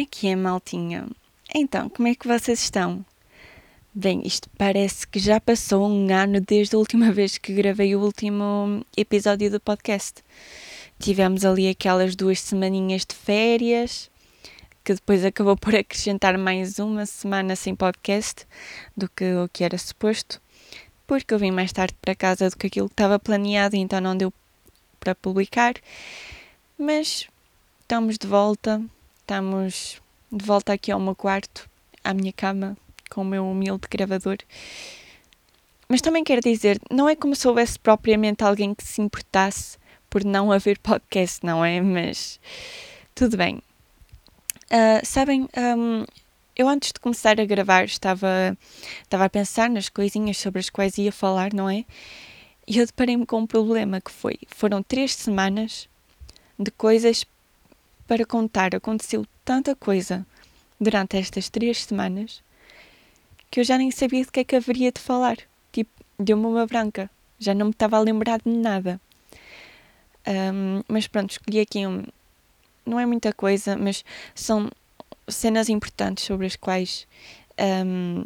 é que é, maltinha? Então, como é que vocês estão? Bem, isto parece que já passou um ano desde a última vez que gravei o último episódio do podcast. Tivemos ali aquelas duas semaninhas de férias, que depois acabou por acrescentar mais uma semana sem podcast do que o que era suposto, porque eu vim mais tarde para casa do que aquilo que estava planeado, então não deu para publicar. Mas estamos de volta, estamos de volta aqui ao meu quarto, à minha cama, com o meu humilde gravador. Mas também quero dizer, não é como se houvesse propriamente alguém que se importasse por não haver podcast, não é? Mas tudo bem. Uh, sabem, um, eu antes de começar a gravar estava, estava a pensar nas coisinhas sobre as quais ia falar, não é? E eu deparei-me com um problema que foi, foram três semanas de coisas para contar. Aconteceu tanta coisa durante estas três semanas que eu já nem sabia de que é que haveria de falar. Tipo, deu-me uma branca. Já não me estava a lembrar de nada. Um, mas pronto, escolhi aqui um. Não é muita coisa, mas são cenas importantes sobre as quais um,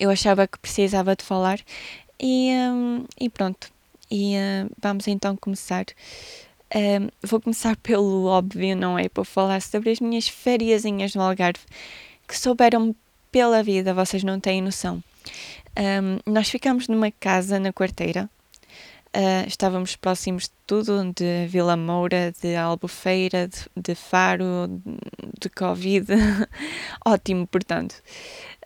eu achava que precisava de falar. E, um, e pronto. E uh, vamos então começar um, vou começar pelo óbvio, não é? Por falar sobre as minhas férias no Algarve, que souberam pela vida, vocês não têm noção. Um, nós ficamos numa casa na quarteira, uh, estávamos próximos de tudo, de Vila Moura, de Albufeira, de, de Faro, de, de Covid. Ótimo, portanto.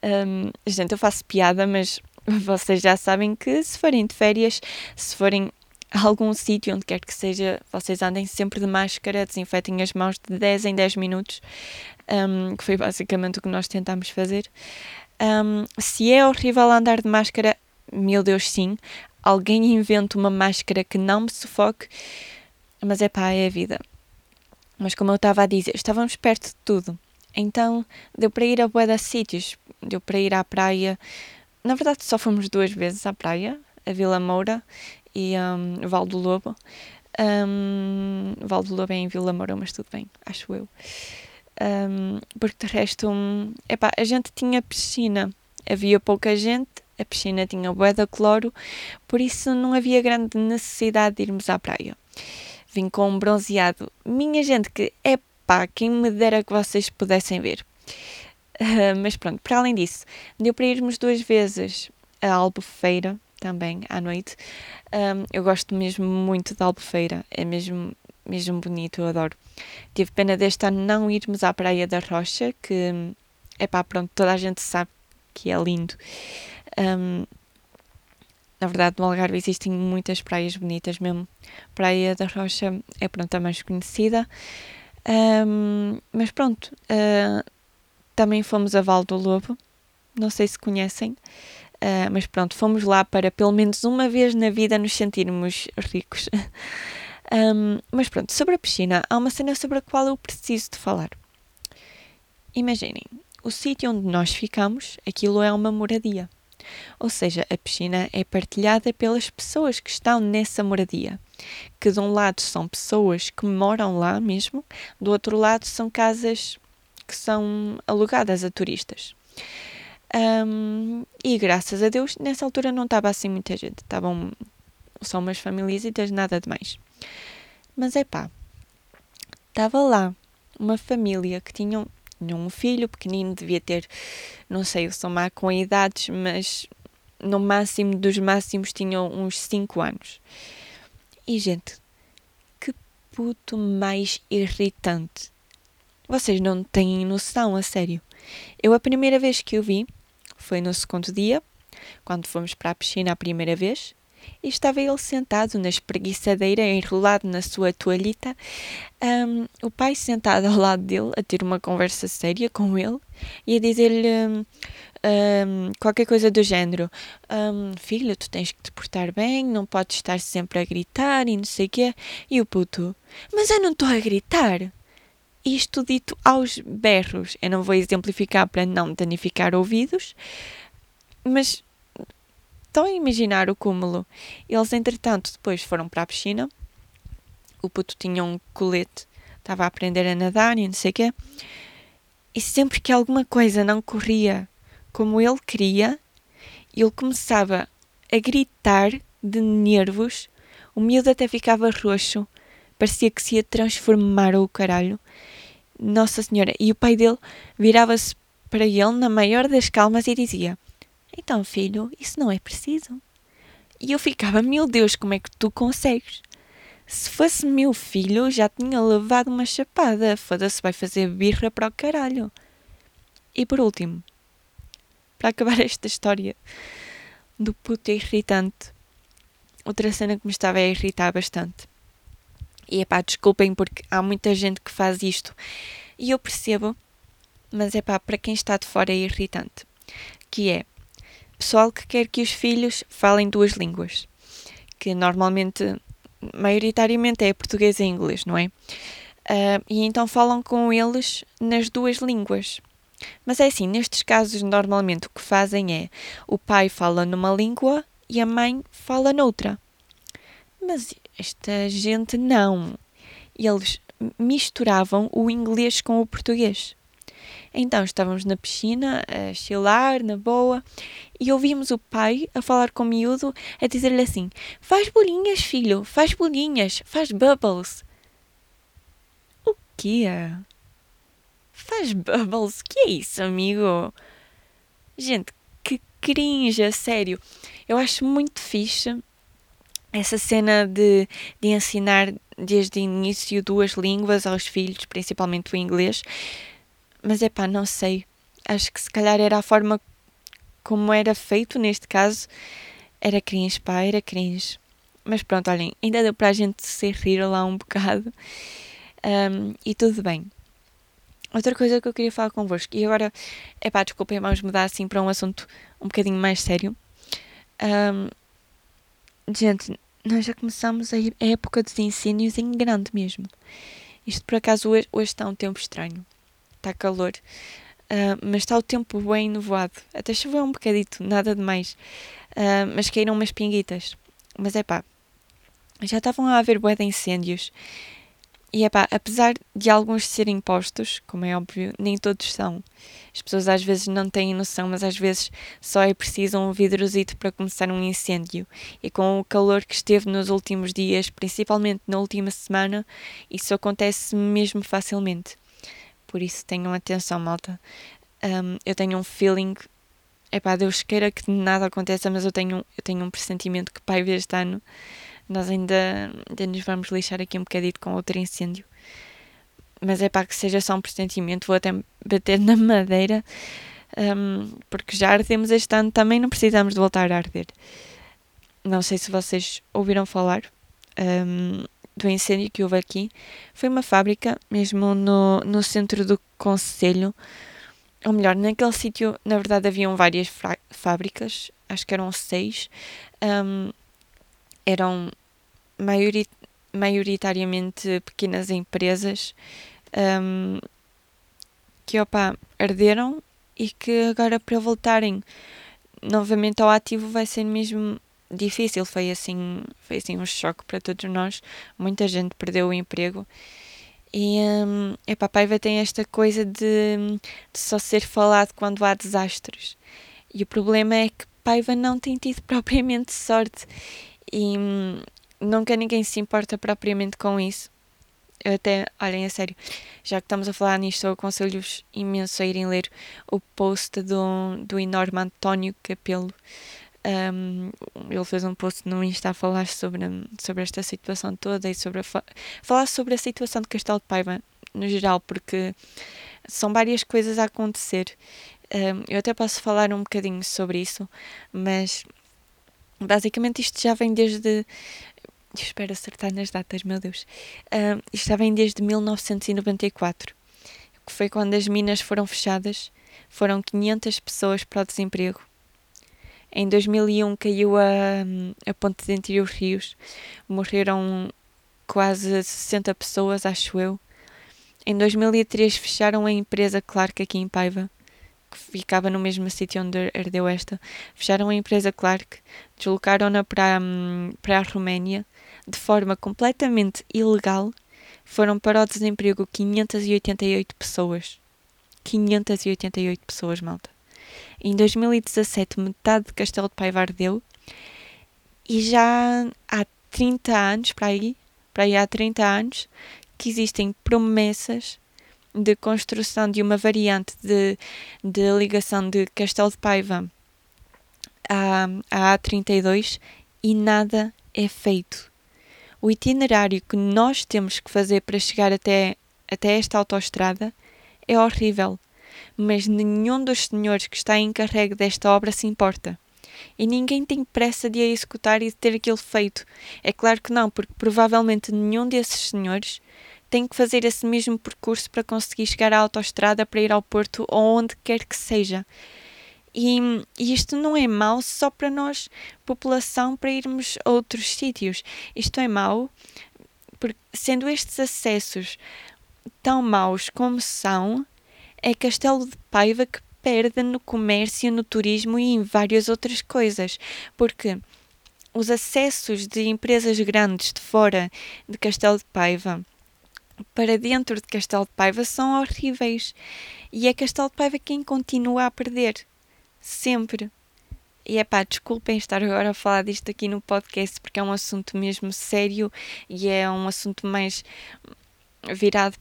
Um, gente, eu faço piada, mas vocês já sabem que se forem de férias, se forem algum sítio, onde quer que seja, vocês andem sempre de máscara, desinfetem as mãos de 10 em 10 minutos, um, que foi basicamente o que nós tentámos fazer. Um, se é horrível andar de máscara, meu Deus, sim. Alguém inventa uma máscara que não me sufoque, mas é pá, é a vida. Mas como eu estava a dizer, estávamos perto de tudo. Então deu para ir a bué de sítios, deu para ir à praia. Na verdade, só fomos duas vezes à praia, a Vila Moura e um, Val do Lobo. Um, Val do Lobo é em Vila Moura, mas tudo bem, acho eu. Um, porque de resto, epá, a gente tinha piscina, havia pouca gente, a piscina tinha bué de cloro, por isso não havia grande necessidade de irmos à praia. Vim com um bronzeado, minha gente, que é pá, quem me dera que vocês pudessem ver. Uh, mas pronto, para além disso, deu para irmos duas vezes a Albufeira, também à noite. Um, eu gosto mesmo muito da Albufeira, é mesmo, mesmo bonito, eu adoro. Tive pena deste ano não irmos à Praia da Rocha, que é pá, pronto, toda a gente sabe que é lindo. Um, na verdade, no Algarve existem muitas praias bonitas mesmo. Praia da Rocha é pronto, a mais conhecida. Um, mas pronto, uh, também fomos a Val do Lobo, não sei se conhecem. Uh, mas pronto, fomos lá para pelo menos uma vez na vida nos sentirmos ricos. um, mas pronto, sobre a piscina, há uma cena sobre a qual eu preciso de falar. Imaginem, o sítio onde nós ficamos, aquilo é uma moradia. Ou seja, a piscina é partilhada pelas pessoas que estão nessa moradia. Que de um lado são pessoas que moram lá mesmo, do outro lado são casas que são alugadas a turistas. Um, e graças a Deus, nessa altura não estava assim muita gente. Estavam só umas famílias e nada de mais. Mas é pá, estava lá uma família que tinham, tinham um filho pequenino, devia ter, não sei, eu sou má com idades, mas no máximo dos máximos tinham uns 5 anos. E gente, que puto mais irritante. Vocês não têm noção, a sério. Eu, a primeira vez que o vi, foi no segundo dia, quando fomos para a piscina a primeira vez, e estava ele sentado na espreguiçadeira, enrolado na sua toalhita, um, o pai sentado ao lado dele, a ter uma conversa séria com ele e a dizer-lhe um, um, qualquer coisa do género: Filho, tu tens que te portar bem, não podes estar sempre a gritar e não sei o quê. E o puto: Mas eu não estou a gritar. Isto dito aos berros. Eu não vou exemplificar para não danificar ouvidos, mas estão a imaginar o cúmulo. Eles, entretanto, depois foram para a piscina. O puto tinha um colete, estava a aprender a nadar e não sei o quê. E sempre que alguma coisa não corria como ele queria, ele começava a gritar de nervos. O miúdo até ficava roxo, parecia que se ia transformar o caralho. Nossa Senhora! E o pai dele virava-se para ele na maior das calmas e dizia: Então, filho, isso não é preciso. E eu ficava: Meu Deus, como é que tu consegues? Se fosse meu filho, já tinha levado uma chapada. Foda-se, vai fazer birra para o caralho. E por último, para acabar esta história do puto irritante, outra cena que me estava a irritar bastante. E é pá, desculpem porque há muita gente que faz isto e eu percebo, mas é pá, para quem está de fora é irritante. Que é pessoal que quer que os filhos falem duas línguas, que normalmente, maioritariamente é português e inglês, não é? Uh, e então falam com eles nas duas línguas. Mas é assim, nestes casos, normalmente o que fazem é o pai fala numa língua e a mãe fala noutra. Mas esta gente não. Eles misturavam o inglês com o português. Então estávamos na piscina, a chilar, na boa, e ouvimos o pai a falar com o miúdo, a dizer-lhe assim: Faz bolinhas, filho, faz bolinhas, faz bubbles. O quê? Faz bubbles? Que é isso, amigo? Gente, que cringe, sério. Eu acho muito fixe essa cena de, de ensinar desde o início duas línguas aos filhos, principalmente o inglês. Mas é pá, não sei. Acho que se calhar era a forma como era feito neste caso. Era cringe, pá, era cringe. Mas pronto, olhem, ainda deu para a gente se rir lá um bocado. Um, e tudo bem. Outra coisa que eu queria falar convosco, e agora, é pá, desculpem, vamos mudar assim para um assunto um bocadinho mais sério. Um, gente, nós já começamos a, a época dos incêndios em grande mesmo. Isto por acaso hoje, hoje está um tempo estranho. Está calor. Uh, mas está o tempo bem nevoado. Até choveu um bocadito, nada demais. Uh, mas caíram umas pinguitas. Mas é pá, já estavam a haver bué de incêndios. E é pá, apesar de alguns serem postos, como é óbvio, nem todos são. As pessoas às vezes não têm noção, mas às vezes só é preciso um vidrozito para começar um incêndio. E com o calor que esteve nos últimos dias, principalmente na última semana, isso acontece mesmo facilmente. Por isso tenham atenção, malta. Um, eu tenho um feeling. É pá, Deus queira que nada aconteça, mas eu tenho, eu tenho um pressentimento que pai este ano nós ainda, ainda nos vamos lixar aqui um bocadito com outro incêndio. Mas é para que seja só um pressentimento, vou até bater na madeira, um, porque já ardemos este ano, também não precisamos de voltar a arder. Não sei se vocês ouviram falar um, do incêndio que houve aqui. Foi uma fábrica, mesmo no, no centro do Conselho. Ou melhor, naquele sítio, na verdade, haviam várias fábricas, acho que eram seis. Um, eram maiorit maioritariamente pequenas empresas um, que opa, arderam e que agora para voltarem novamente ao ativo vai ser mesmo difícil. Foi assim, foi assim um choque para todos nós. Muita gente perdeu o emprego. E um, epá, Paiva tem esta coisa de, de só ser falado quando há desastres. E o problema é que Paiva não tem tido propriamente sorte e hum, nunca ninguém se importa propriamente com isso. Eu até, olhem, a sério, já que estamos a falar nisto, eu aconselho-vos imenso a irem ler o post do, do enorme António Capelo. Um, ele fez um post no Insta a falar sobre, sobre esta situação toda e sobre a, falar sobre a situação de Castelo de Paiva no geral, porque são várias coisas a acontecer. Um, eu até posso falar um bocadinho sobre isso, mas Basicamente, isto já vem desde. Espero acertar nas datas, meu Deus. Uh, isto já vem desde 1994, que foi quando as minas foram fechadas. Foram 500 pessoas para o desemprego. Em 2001 caiu a, a ponte Entre os Rios. Morreram quase 60 pessoas, acho eu. Em 2003 fecharam a empresa Clark aqui em Paiva que ficava no mesmo sítio onde ardeu esta, fecharam a empresa Clark, deslocaram-na para, hum, para a Roménia de forma completamente ilegal. Foram para o desemprego 588 pessoas. 588 pessoas, malta. Em 2017, metade de Castelo de Paiva ardeu e já há 30 anos, para aí, para aí há 30 anos, que existem promessas de construção de uma variante de, de ligação de Castelo de Paiva à, à A32 e nada é feito. O itinerário que nós temos que fazer para chegar até, até esta autoestrada é horrível, mas nenhum dos senhores que está encarregue desta obra se importa. E ninguém tem pressa de a executar e de ter aquilo feito. É claro que não, porque provavelmente nenhum desses senhores tem que fazer esse mesmo percurso para conseguir chegar à autoestrada para ir ao Porto ou onde quer que seja. E, e, isto não é mau só para nós, população, para irmos a outros sítios. Isto é mau, porque sendo estes acessos tão maus como são, é Castelo de Paiva que perde no comércio, no turismo e em várias outras coisas. Porque os acessos de empresas grandes de fora de Castelo de Paiva para dentro de Castelo de Paiva são horríveis. E é Castelo de Paiva quem continua a perder sempre. E é pá, desculpem estar agora a falar disto aqui no podcast porque é um assunto mesmo sério e é um assunto mais virado,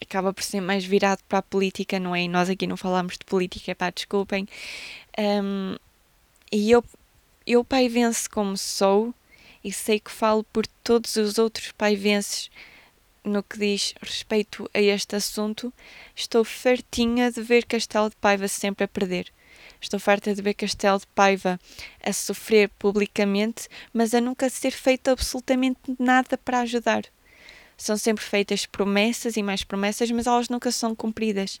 acaba por ser mais virado para a política, não é? E nós aqui não falamos de política, é pá, desculpem. Um, e eu, eu paivense como sou e sei que falo por todos os outros paivenses no que diz respeito a este assunto, estou fartinha de ver Castelo de Paiva sempre a perder. Estou farta de ver Castelo de Paiva a sofrer publicamente, mas a nunca ser feito absolutamente nada para ajudar. São sempre feitas promessas e mais promessas, mas elas nunca são cumpridas.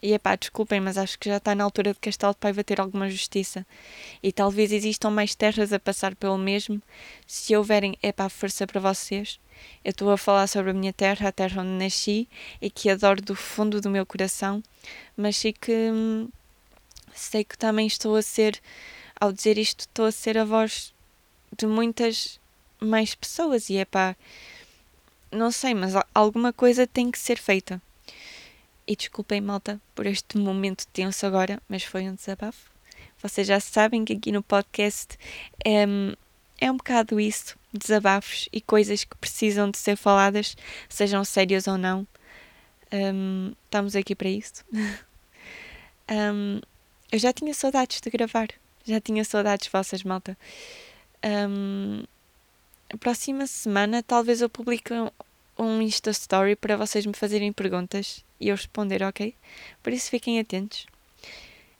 E é pá, desculpem, mas acho que já está na altura de Castelo de Paiva ter alguma justiça. E talvez existam mais terras a passar pelo mesmo. Se houverem, é pá, força para vocês. Eu estou a falar sobre a minha terra, a terra onde nasci e que adoro do fundo do meu coração, mas sei que hum, sei que também estou a ser, ao dizer isto, estou a ser a voz de muitas mais pessoas e é pá, não sei, mas alguma coisa tem que ser feita. E desculpem, malta, por este momento tenso agora, mas foi um desabafo. Vocês já sabem que aqui no podcast é, é um bocado isso: desabafos e coisas que precisam de ser faladas, sejam sérias ou não. Um, estamos aqui para isso. um, eu já tinha saudades de gravar. Já tinha saudades vossas, malta. Um, próxima semana talvez eu publique um Insta Story para vocês me fazerem perguntas e eu responder, ok? Por isso fiquem atentos.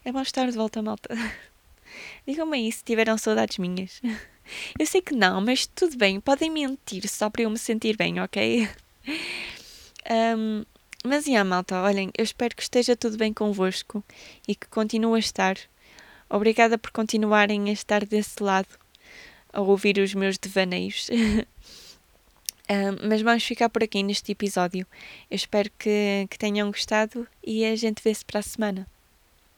É bom estar de volta, malta. Digam-me aí se tiveram saudades minhas. Eu sei que não, mas tudo bem, podem mentir só para eu me sentir bem, ok? Um, mas, e yeah, malta, olhem, eu espero que esteja tudo bem convosco e que continue a estar. Obrigada por continuarem a estar desse lado, a ouvir os meus devaneios. um, mas vamos ficar por aqui neste episódio. Eu espero que, que tenham gostado e a gente vê-se para a semana.